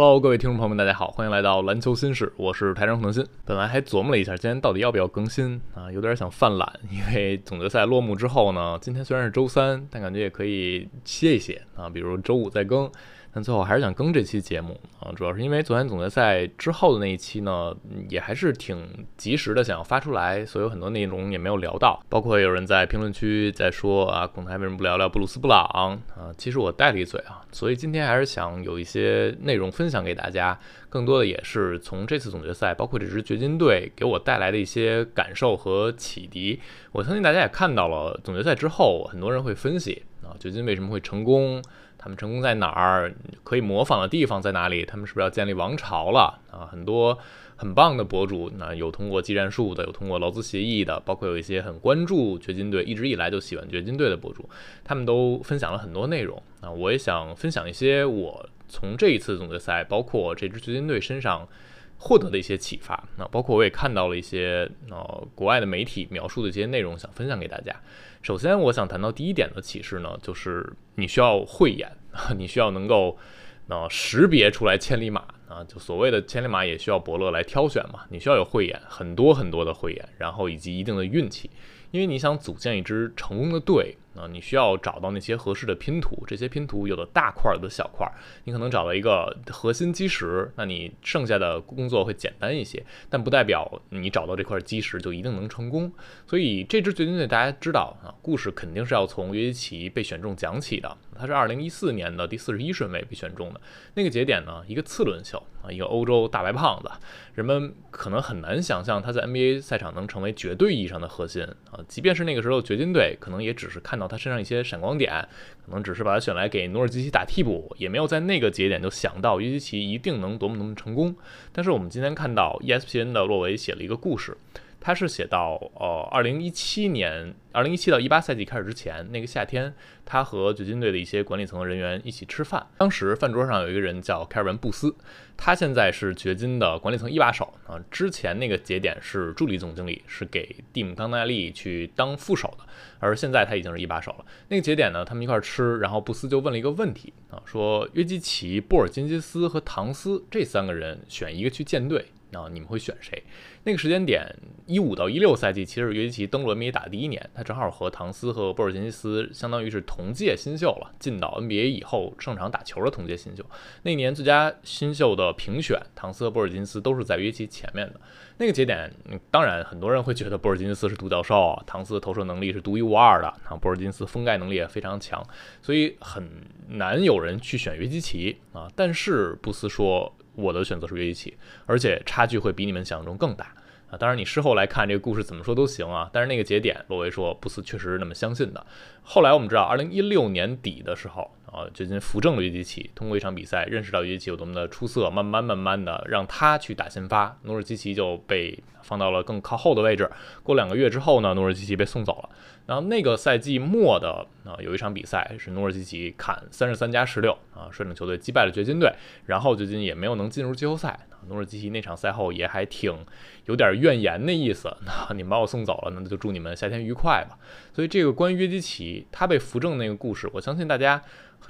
Hello，各位听众朋友们，大家好，欢迎来到篮球新事，我是台长可能新。本来还琢磨了一下，今天到底要不要更新啊，有点想犯懒，因为总决赛落幕之后呢，今天虽然是周三，但感觉也可以歇一歇啊，比如周五再更。最后还是想更这期节目啊，主要是因为昨天总决赛之后的那一期呢，也还是挺及时的，想要发出来，所以有很多内容也没有聊到，包括有人在评论区在说啊，孔台为什么不聊聊布鲁斯布朗啊？其实我带了一嘴啊，所以今天还是想有一些内容分享给大家，更多的也是从这次总决赛，包括这支掘金队给我带来的一些感受和启迪。我相信大家也看到了，总决赛之后，很多人会分析啊，掘金为什么会成功。他们成功在哪儿？可以模仿的地方在哪里？他们是不是要建立王朝了啊？很多很棒的博主，那有通过技战术的，有通过劳资协议的，包括有一些很关注掘金队，一直以来就喜欢掘金队的博主，他们都分享了很多内容啊。我也想分享一些我从这一次总决赛，包括这支掘金队身上。获得的一些启发，那包括我也看到了一些呃国外的媒体描述的一些内容，想分享给大家。首先，我想谈到第一点的启示呢，就是你需要慧眼，你需要能够呃识别出来千里马啊，就所谓的千里马也需要伯乐来挑选嘛，你需要有慧眼，很多很多的慧眼，然后以及一定的运气，因为你想组建一支成功的队。啊，你需要找到那些合适的拼图，这些拼图有的大块，有的小块，你可能找到一个核心基石，那你剩下的工作会简单一些，但不代表你找到这块基石就一定能成功。所以这支掘金队大家知道啊，故事肯定是要从约基奇被选中讲起的。他是二零一四年的第四十一顺位被选中的那个节点呢，一个次轮秀啊，一个欧洲大白胖子，人们可能很难想象他在 NBA 赛场能成为绝对意义上的核心啊，即便是那个时候掘金队可能也只是看到。他身上一些闪光点，可能只是把他选来给努尔基奇打替补，也没有在那个节点就想到约基奇一定能多么多么成功。但是我们今天看到 ESPN 的洛维写了一个故事。他是写到，呃，二零一七年，二零一七到一八赛季开始之前那个夏天，他和掘金队的一些管理层人员一起吃饭。当时饭桌上有一个人叫凯尔文·布斯，他现在是掘金的管理层一把手啊。之前那个节点是助理总经理，是给蒂姆·康奈利去当副手的，而现在他已经是一把手了。那个节点呢，他们一块吃，然后布斯就问了一个问题啊，说约基奇、波尔津吉斯和唐斯这三个人选一个去建队。那你们会选谁？那个时间点，一五到一六赛季，其实约基奇登陆 NBA 打第一年，他正好和唐斯和波尔津吉斯相当于是同届新秀了，进到 NBA 以后上场打球的同届新秀。那年最佳新秀的评选，唐斯和波尔津斯都是在约基奇前面的。那个节点，当然很多人会觉得波尔津斯是独角兽，唐斯的投射能力是独一无二的，啊，波尔津斯封盖能力也非常强，所以很难有人去选约基奇啊。但是布斯说。我的选择是约基奇，而且差距会比你们想象中更大啊！当然，你事后来看这个故事怎么说都行啊。但是那个节点，罗维说布斯确实是那么相信的。后来我们知道，二零一六年底的时候啊，掘金扶正了约基奇，通过一场比赛认识到约基奇有多么的出色，慢慢慢慢的让他去打先发，努尔基奇就被放到了更靠后的位置。过两个月之后呢，努尔基奇被送走了。然后那个赛季末的啊，有一场比赛是努尔基奇砍三十三加十六啊，率领球队击败了掘金队，然后掘金也没有能进入季后赛。努尔基奇那场赛后也还挺有点怨言的意思，那你们把我送走了，那就祝你们夏天愉快吧。所以这个关于约基奇他被扶正那个故事，我相信大家。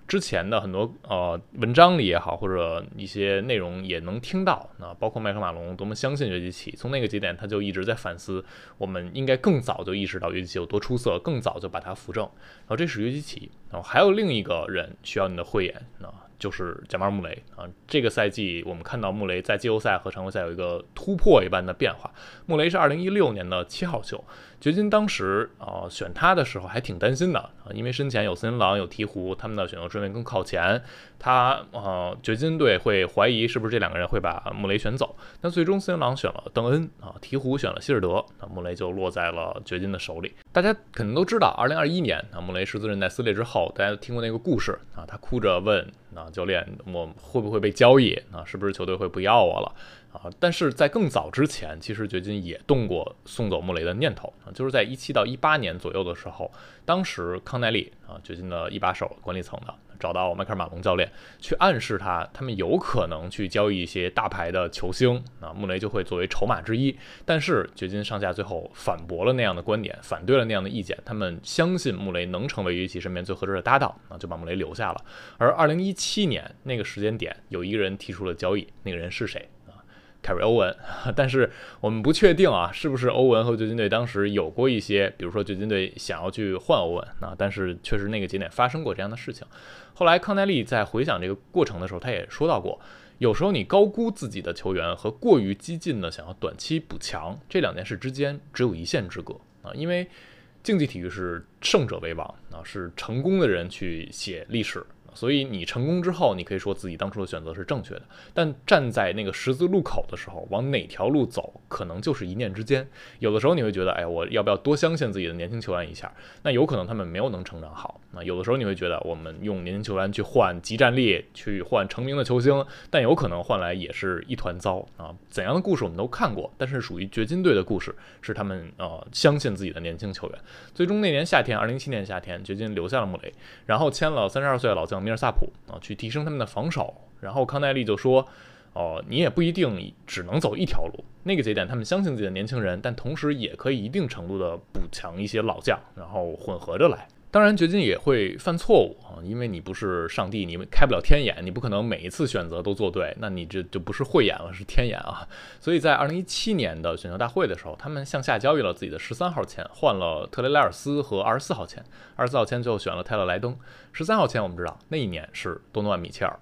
之前的很多呃文章里也好，或者一些内容也能听到，那包括麦克马龙多么相信约基奇，从那个节点他就一直在反思，我们应该更早就意识到约基奇有多出色，更早就把他扶正。然后这是约基奇，然后还有另一个人需要你的慧眼，那就是贾马尔·穆雷啊。这个赛季我们看到穆雷在季后赛和常规赛有一个突破一般的变化。穆雷是二零一六年的七号秀。掘金当时啊选他的时候还挺担心的啊，因为身前有森林狼有鹈鹕，他们的选秀顺位更靠前，他啊掘金队会怀疑是不是这两个人会把穆雷选走。那最终森林狼选了邓恩啊，鹈鹕选了希尔德，那穆雷就落在了掘金的手里。大家肯定都知道，二零二一年啊穆雷十字韧带撕裂之后，大家都听过那个故事啊，他哭着问啊教练我会不会被交易啊，是不是球队会不要我了？啊，但是在更早之前，其实掘金也动过送走穆雷的念头啊，就是在一七到一八年左右的时候，当时康奈利啊，掘金的一把手管理层的，找到迈克尔马龙教练去暗示他，他们有可能去交易一些大牌的球星，啊，穆雷就会作为筹码之一。但是掘金上下最后反驳了那样的观点，反对了那样的意见，他们相信穆雷能成为约基奇身边最合适的搭档，啊，就把穆雷留下了。而二零一七年那个时间点，有一个人提出了交易，那个人是谁？凯瑞·欧文，但是我们不确定啊，是不是欧文和掘金队当时有过一些，比如说掘金队想要去换欧文啊，但是确实那个节点发生过这样的事情。后来康奈利在回想这个过程的时候，他也说到过，有时候你高估自己的球员和过于激进的想要短期补强这两件事之间只有一线之隔啊，因为竞技体育是胜者为王啊，是成功的人去写历史。所以你成功之后，你可以说自己当初的选择是正确的。但站在那个十字路口的时候，往哪条路走，可能就是一念之间。有的时候你会觉得，哎，我要不要多相信自己的年轻球员一下？那有可能他们没有能成长好。那有的时候你会觉得，我们用年轻球员去换集战力，去换成名的球星，但有可能换来也是一团糟啊。怎样的故事我们都看过，但是属于掘金队的故事是他们呃相信自己的年轻球员。最终那年夏天，二零一七年夏天，掘金留下了穆雷，然后签了三十二岁的老将。米尔萨普啊，去提升他们的防守。然后康奈利就说：“哦，你也不一定只能走一条路。那个节点，他们相信自己的年轻人，但同时也可以一定程度的补强一些老将，然后混合着来。”当然，掘金也会犯错误啊，因为你不是上帝，你们开不了天眼，你不可能每一次选择都做对，那你这就不是慧眼了，是天眼啊。所以在二零一七年的选秀大会的时候，他们向下交易了自己的十三号签，换了特雷莱尔斯和二十四号签，二十四号签最后选了泰勒莱登，十三号签我们知道那一年是多诺万米切尔，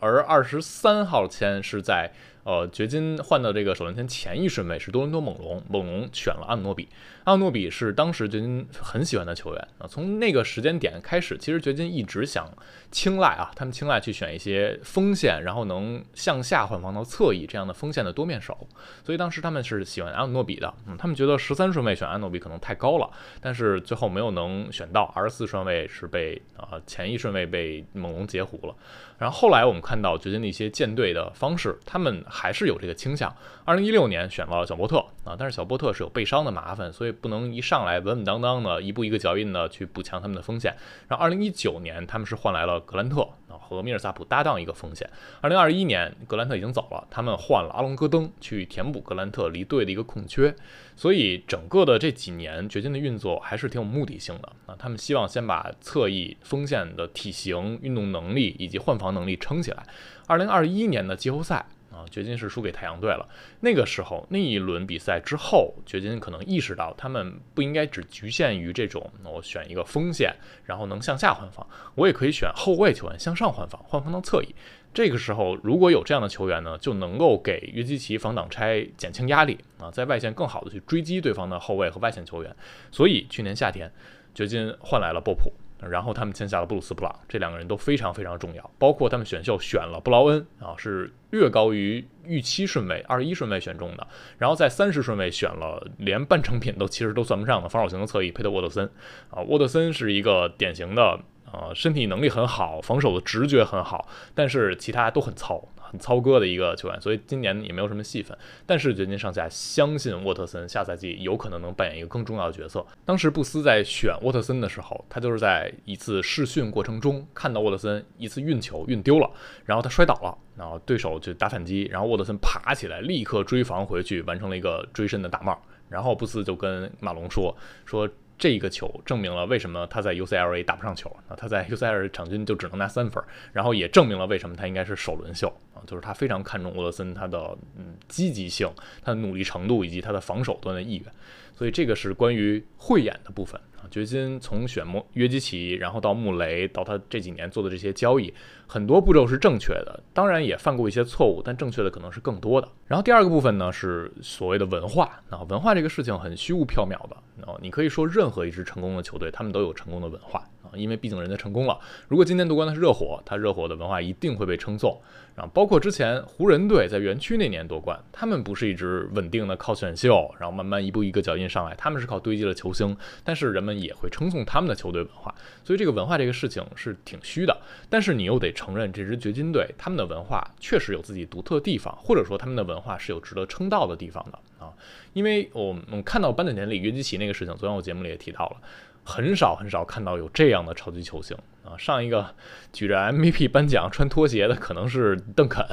而二十三号签是在。呃，掘金换到这个首轮签前一顺位是多伦多猛龙，猛龙选了阿努诺比，阿努诺比是当时掘金很喜欢的球员啊。从那个时间点开始，其实掘金一直想青睐啊，他们青睐去选一些锋线，然后能向下换防到侧翼这样的锋线的多面手。所以当时他们是喜欢阿努诺比的，嗯，他们觉得十三顺位选阿诺比可能太高了，但是最后没有能选到，二十四顺位是被啊前一顺位被猛龙截胡了。然后后来我们看到掘金的一些建队的方式，他们还是有这个倾向。二零一六年选了小波特啊，但是小波特是有背伤的麻烦，所以不能一上来稳稳当当的一步一个脚印的去补强他们的锋线。然后二零一九年他们是换来了格兰特啊，和米尔萨普搭档一个锋线。二零二一年格兰特已经走了，他们换了阿隆戈登去填补格兰特离队的一个空缺。所以整个的这几年掘金的运作还是挺有目的性的啊，他们希望先把侧翼锋线的体型、运动能力以及换防。能力撑起来。二零二一年的季后赛啊，掘金是输给太阳队了。那个时候，那一轮比赛之后，掘金可能意识到他们不应该只局限于这种，我选一个锋线，然后能向下换防，我也可以选后卫球员向上换防，换防到侧翼。这个时候，如果有这样的球员呢，就能够给约基奇防挡拆减轻压力啊，在外线更好的去追击对方的后卫和外线球员。所以去年夏天，掘金换来了波普。然后他们签下了布鲁斯·布朗，这两个人都非常非常重要。包括他们选秀选了布劳恩啊，是略高于预期顺位，二十一顺位选中的。然后在三十顺位选了连半成品都其实都算不上的防守型的侧翼佩德沃特森啊，沃特森是一个典型的呃身体能力很好，防守的直觉很好，但是其他都很糙。很操戈的一个球员，所以今年也没有什么戏份。但是掘金上下相信沃特森下赛季有可能能扮演一个更重要的角色。当时布斯在选沃特森的时候，他就是在一次试训过程中看到沃特森一次运球运丢了，然后他摔倒了，然后对手就打反击，然后沃特森爬起来立刻追防回去，完成了一个追身的大帽。然后布斯就跟马龙说说。这一个球证明了为什么他在 UCLA 打不上球啊？他在 UCLA 场均就只能拿三分，然后也证明了为什么他应该是首轮秀啊！就是他非常看重沃德森他的嗯积极性、他的努力程度以及他的防守端的意愿，所以这个是关于慧眼的部分啊。掘金从选莫约基奇，然后到穆雷，到他这几年做的这些交易，很多步骤是正确的，当然也犯过一些错误，但正确的可能是更多的。然后第二个部分呢，是所谓的文化啊，文化这个事情很虚无缥缈的啊，你可以说任何一支成功的球队，他们都有成功的文化啊。因为毕竟人家成功了。如果今年夺冠的是热火，他热火的文化一定会被称颂。然后包括之前湖人队在园区那年夺冠，他们不是一直稳定的靠选秀，然后慢慢一步一个脚印上来，他们是靠堆积了球星，但是人们也会称颂他们的球队文化。所以这个文化这个事情是挺虚的。但是你又得承认，这支掘金队他们的文化确实有自己独特的地方，或者说他们的文化是有值得称道的地方的啊。因为我们看到颁奖典礼约基奇那个事情，昨天我节目里也提到了。很少很少看到有这样的超级球星啊！上一个举着 MVP 颁奖穿拖鞋的可能是邓肯，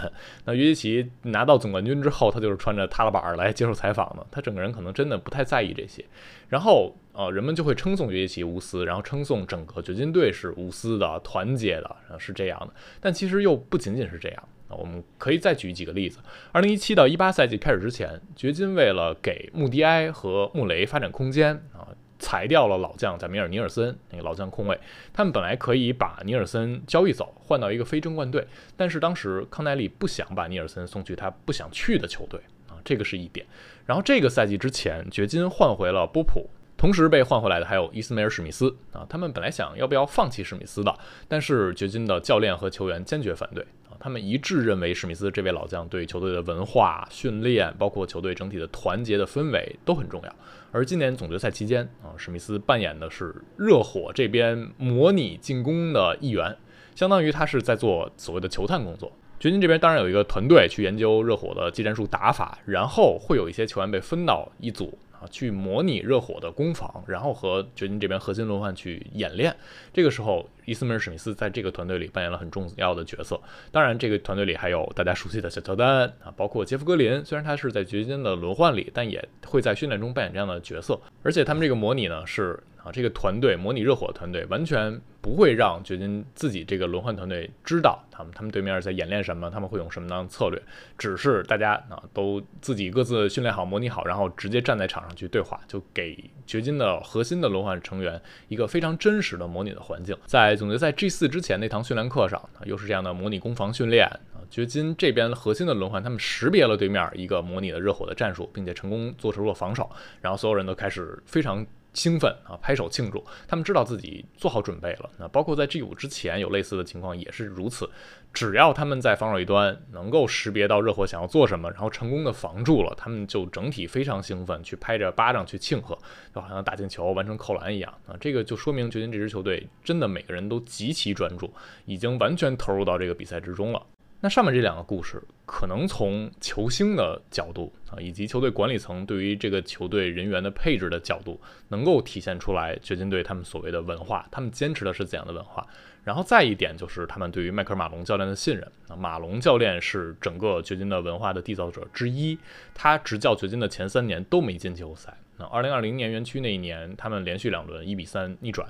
那约基奇拿到总冠军之后，他就是穿着踏拉板来接受采访的，他整个人可能真的不太在意这些。然后呃，人们就会称颂约基奇无私，然后称颂整个掘金队是无私的、团结的，是这样的。但其实又不仅仅是这样啊！我们可以再举几个例子：二零一七到一八赛季开始之前，掘金为了给穆迪埃和穆雷发展空间啊。裁掉了老将贾米尔·尼尔森那个老将控卫，他们本来可以把尼尔森交易走，换到一个非争冠队，但是当时康奈利不想把尼尔森送去他不想去的球队啊，这个是一点。然后这个赛季之前，掘金换回了波普，同时被换回来的还有伊斯梅尔·史密斯啊，他们本来想要不要放弃史密斯的，但是掘金的教练和球员坚决反对。他们一致认为，史密斯这位老将对球队的文化训练，包括球队整体的团结的氛围都很重要。而今年总决赛期间啊，史密斯扮演的是热火这边模拟进攻的一员，相当于他是在做所谓的球探工作。掘金这边当然有一个团队去研究热火的技战术打法，然后会有一些球员被分到一组。啊，去模拟热火的攻防，然后和掘金这边核心轮换去演练。这个时候，伊斯梅尔·史密斯在这个团队里扮演了很重要的角色。当然，这个团队里还有大家熟悉的小乔丹啊，包括杰夫·格林。虽然他是在掘金的轮换里，但也会在训练中扮演这样的角色。而且他们这个模拟呢，是啊，这个团队模拟热火团队完全。不会让掘金自己这个轮换团队知道他们他们对面在演练什么，他们会用什么样的策略。只是大家啊都自己各自训练好、模拟好，然后直接站在场上去对话，就给掘金的核心的轮换成员一个非常真实的模拟的环境。在总决赛 G 四之前那堂训练课上，又是这样的模拟攻防训练啊。掘金这边核心的轮换，他们识别了对面一个模拟的热火的战术，并且成功做出了防守，然后所有人都开始非常。兴奋啊，拍手庆祝！他们知道自己做好准备了。那包括在 G 五之前有类似的情况也是如此。只要他们在防守一端能够识别到热火想要做什么，然后成功的防住了，他们就整体非常兴奋，去拍着巴掌去庆贺，就好像打进球、完成扣篮一样啊！这个就说明掘金这支球队真的每个人都极其专注，已经完全投入到这个比赛之中了。那上面这两个故事，可能从球星的角度啊，以及球队管理层对于这个球队人员的配置的角度，能够体现出来掘金队他们所谓的文化，他们坚持的是怎样的文化。然后再一点就是他们对于迈克尔·马龙教练的信任啊，马龙教练是整个掘金的文化的缔造者之一，他执教掘金的前三年都没进季后赛。那2020年园区那一年，他们连续两轮1比3逆转。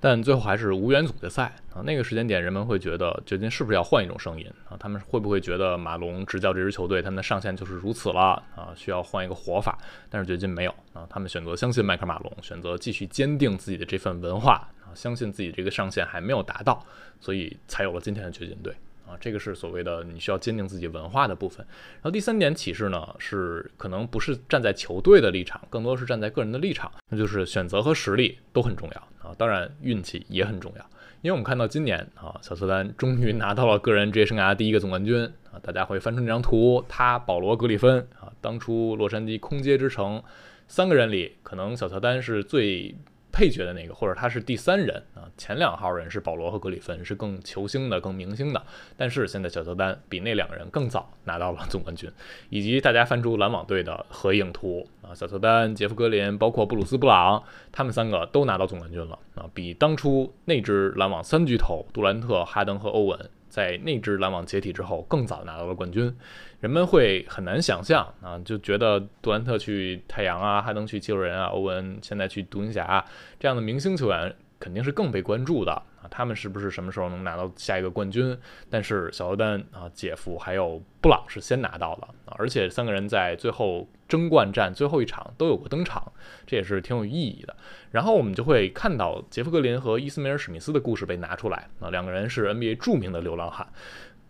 但最后还是无缘总决赛啊！那个时间点，人们会觉得掘金是不是要换一种声音啊？他们会不会觉得马龙执教这支球队，他们的上限就是如此了啊？需要换一个活法？但是掘金没有啊，他们选择相信迈克·马龙，选择继续坚定自己的这份文化啊，相信自己这个上限还没有达到，所以才有了今天的掘金队。啊，这个是所谓的你需要坚定自己文化的部分。然后第三点启示呢，是可能不是站在球队的立场，更多是站在个人的立场，那就是选择和实力都很重要啊，当然运气也很重要。因为我们看到今年啊，小乔丹终于拿到了个人职业生涯第一个总冠军啊，大家会翻出那张图，他、保罗、格里芬啊，当初洛杉矶空接之城三个人里，可能小乔丹是最。配角的那个，或者他是第三人啊，前两号人是保罗和格里芬，是更球星的、更明星的。但是现在小乔丹比那两个人更早拿到了总冠军，以及大家翻出篮网队的合影图啊，小乔丹、杰夫格林，包括布鲁斯布朗，他们三个都拿到总冠军了啊，比当初那支篮网三巨头杜兰特、哈登和欧文。在那支篮网解体之后，更早拿到了冠军，人们会很难想象啊，就觉得杜兰特去太阳啊，还能去七六人啊，欧文现在去独行侠这样的明星球员肯定是更被关注的啊，他们是不是什么时候能拿到下一个冠军？但是小乔丹啊，姐夫还有布朗是先拿到的啊，而且三个人在最后。争冠战最后一场都有过登场，这也是挺有意义的。然后我们就会看到杰夫格林和伊斯梅尔史密斯的故事被拿出来啊，两个人是 NBA 著名的流浪汉。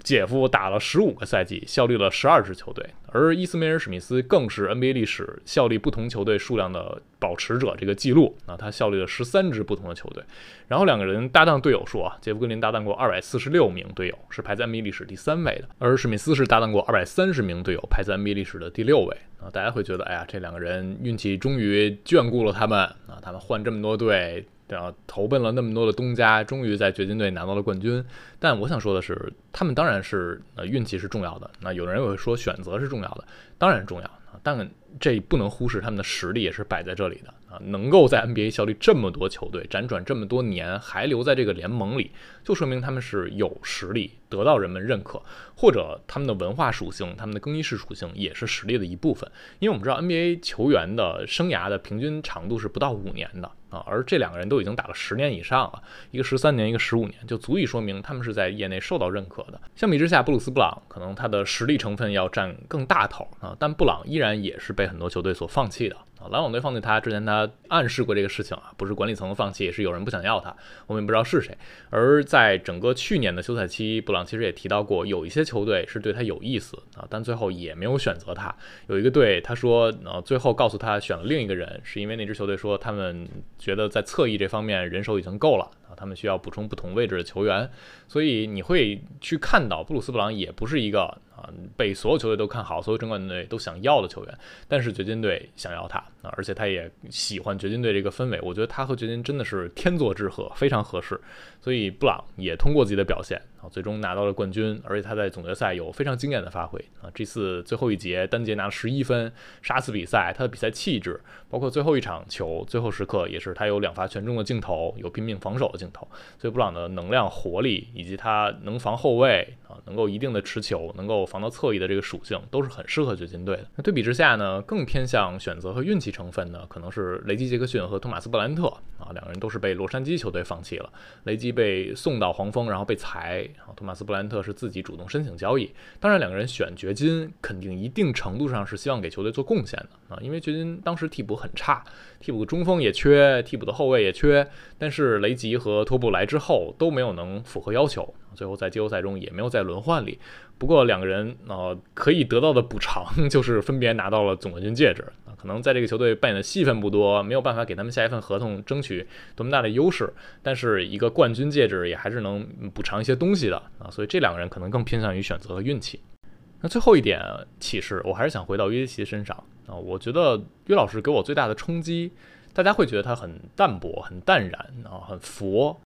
姐夫打了十五个赛季，效力了十二支球队，而伊斯梅尔·史密斯更是 NBA 历史效力不同球队数量的保持者，这个记录啊，他效力了十三支不同的球队。然后两个人搭档队友数啊，杰夫·格林搭档过二百四十六名队友，是排在 NBA 历史第三位的；而史密斯是搭档过二百三十名队友，排在 NBA 历史的第六位啊。大家会觉得，哎呀，这两个人运气终于眷顾了他们啊，他们换这么多队。然后投奔了那么多的东家，终于在掘金队拿到了冠军。但我想说的是，他们当然是呃运气是重要的。那有人会说选择是重要的，当然重要。啊，但这不能忽视他们的实力也是摆在这里的啊，能够在 NBA 效力这么多球队，辗转这么多年还留在这个联盟里，就说明他们是有实力，得到人们认可，或者他们的文化属性、他们的更衣室属性也是实力的一部分。因为我们知道 NBA 球员的生涯的平均长度是不到五年的。啊，而这两个人都已经打了十年以上了，一个十三年，一个十五年，就足以说明他们是在业内受到认可的。相比之下，布鲁斯·布朗可能他的实力成分要占更大头啊，但布朗依然也是被很多球队所放弃的。啊，篮网队放弃他之前，他暗示过这个事情啊，不是管理层放弃，是有人不想要他，我们也不知道是谁。而在整个去年的休赛期，布朗其实也提到过，有一些球队是对他有意思啊，但最后也没有选择他。有一个队，他说，呃，最后告诉他选了另一个人，是因为那支球队说他们觉得在侧翼这方面人手已经够了，他们需要补充不同位置的球员。所以你会去看到布鲁斯·布朗也不是一个。啊，被所有球队都看好，所有争冠队都想要的球员，但是掘金队想要他啊，而且他也喜欢掘金队这个氛围。我觉得他和掘金真的是天作之合，非常合适。所以布朗也通过自己的表现啊，最终拿到了冠军，而且他在总决赛有非常惊艳的发挥啊。这次最后一节单节拿了十一分，杀死比赛。他的比赛气质，包括最后一场球，最后时刻也是他有两罚全中的镜头，有拼命防守的镜头。所以布朗的能量、活力以及他能防后卫啊，能够一定的持球，能够防到侧翼的这个属性，都是很适合掘金队的。那对比之下呢，更偏向选择和运气成分呢，可能是雷吉·杰克逊和托马斯·布兰特啊，两个人都是被洛杉矶球队放弃了。雷吉。被送到黄蜂，然后被裁。托马斯布兰特是自己主动申请交易。当然，两个人选掘金，肯定一定程度上是希望给球队做贡献的啊。因为掘金当时替补很差，替补的中锋也缺，替补的后卫也缺。但是雷吉和托布来之后都没有能符合要求，最后在季后赛中也没有在轮换里。不过两个人啊，可以得到的补偿 就是分别拿到了总冠军戒指啊。可能在这个球队扮演的戏份不多，没有办法给他们下一份合同争取多么大的优势，但是一个冠军戒指也还是能补偿一些东西的啊，所以这两个人可能更偏向于选择和运气。那最后一点启示，我还是想回到约基奇身上啊，我觉得约老师给我最大的冲击，大家会觉得他很淡泊、很淡然啊，很佛。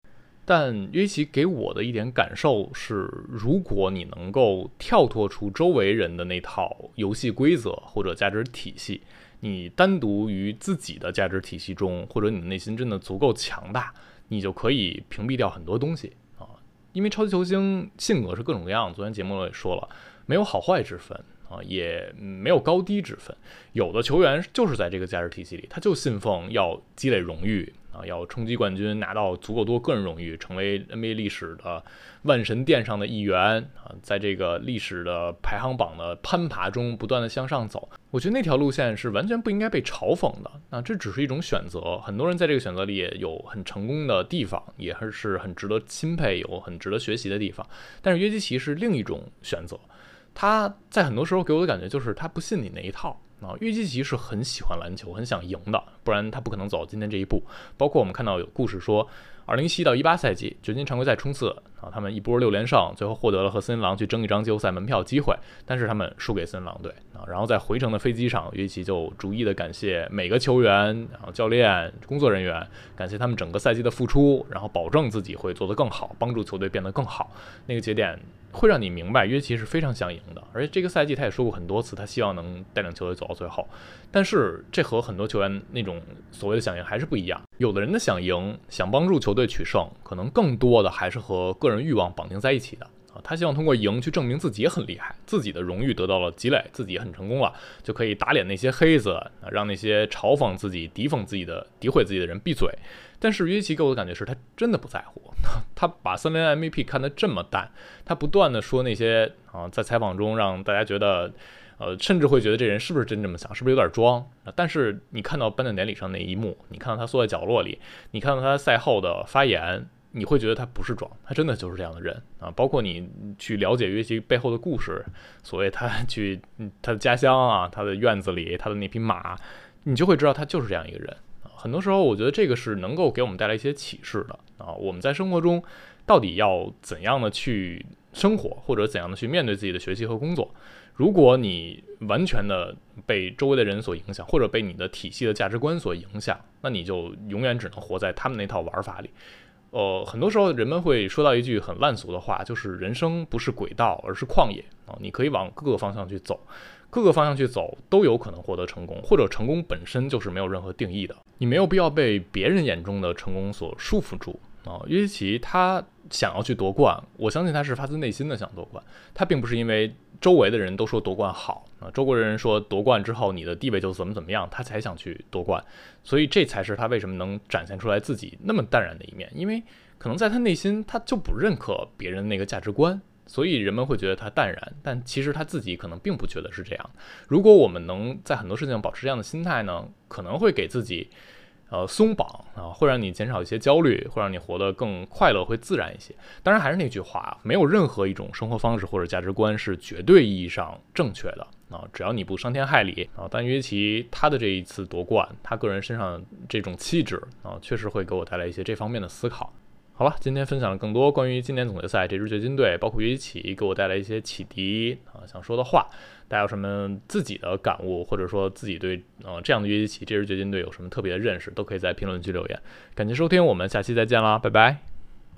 但约奇给我的一点感受是，如果你能够跳脱出周围人的那套游戏规则或者价值体系，你单独于自己的价值体系中，或者你的内心真的足够强大，你就可以屏蔽掉很多东西啊。因为超级球星性格是各种各样，昨天节目也说了，没有好坏之分啊，也没有高低之分。有的球员就是在这个价值体系里，他就信奉要积累荣誉。啊，要冲击冠军，拿到足够多个人荣誉，成为 NBA 历史的万神殿上的一员啊，在这个历史的排行榜的攀爬中不断的向上走。我觉得那条路线是完全不应该被嘲讽的。那这只是一种选择，很多人在这个选择里也有很成功的地方，也是很值得钦佩，有很值得学习的地方。但是约基奇是另一种选择，他在很多时候给我的感觉就是他不信你那一套。啊，约基奇是很喜欢篮球，很想赢的，不然他不可能走到今天这一步。包括我们看到有故事说，二零一七到一八赛季掘金常规赛冲刺啊，他们一波六连胜，最后获得了和森林狼去争一张季后赛门票机会，但是他们输给森林狼队啊。然后在回程的飞机上，约基奇就逐一的感谢每个球员，然后教练、工作人员，感谢他们整个赛季的付出，然后保证自己会做得更好，帮助球队变得更好。那个节点。会让你明白约基奇是非常想赢的，而且这个赛季他也说过很多次，他希望能带领球队走到最后。但是这和很多球员那种所谓的想赢还是不一样。有的人的想赢、想帮助球队取胜，可能更多的还是和个人欲望绑定在一起的啊。他希望通过赢去证明自己也很厉害，自己的荣誉得到了积累，自己很成功了，就可以打脸那些黑子，让那些嘲讽自己、诋讽自己的、诋毁自己的人闭嘴。但是约基奇给我的感觉是他真的不在乎，他把三连 MVP 看得这么淡，他不断的说那些啊，在采访中让大家觉得，呃，甚至会觉得这人是不是真这么想，是不是有点装？但是你看到颁奖典礼上那一幕，你看到他缩在角落里，你看到他赛后的发言，你会觉得他不是装，他真的就是这样的人啊！包括你去了解约西背后的故事，所谓他 去他的家乡啊，他的院子里，他的那匹马，你就会知道他就是这样一个人。很多时候，我觉得这个是能够给我们带来一些启示的啊。我们在生活中到底要怎样的去生活，或者怎样的去面对自己的学习和工作？如果你完全的被周围的人所影响，或者被你的体系的价值观所影响，那你就永远只能活在他们那套玩法里。呃，很多时候人们会说到一句很烂俗的话，就是人生不是轨道，而是旷野啊。你可以往各个方向去走。各个方向去走都有可能获得成功，或者成功本身就是没有任何定义的。你没有必要被别人眼中的成功所束缚住啊。约基奇他想要去夺冠，我相信他是发自内心的想夺冠，他并不是因为周围的人都说夺冠好啊，周围的人说夺冠之后你的地位就怎么怎么样，他才想去夺冠。所以这才是他为什么能展现出来自己那么淡然的一面，因为可能在他内心他就不认可别人那个价值观。所以人们会觉得他淡然，但其实他自己可能并不觉得是这样。如果我们能在很多事情保持这样的心态呢，可能会给自己，呃，松绑啊，会让你减少一些焦虑，会让你活得更快乐，会自然一些。当然还是那句话，没有任何一种生活方式或者价值观是绝对意义上正确的啊，只要你不伤天害理啊。但约基奇他的这一次夺冠，他个人身上这种气质啊，确实会给我带来一些这方面的思考。好了，今天分享了更多关于今年总决赛这支掘金队，包括约基奇给我带来一些启迪啊，想说的话。大家有什么自己的感悟，或者说自己对呃这样的约基奇这支掘金队有什么特别的认识，都可以在评论区留言。感谢收听，我们下期再见啦，拜拜。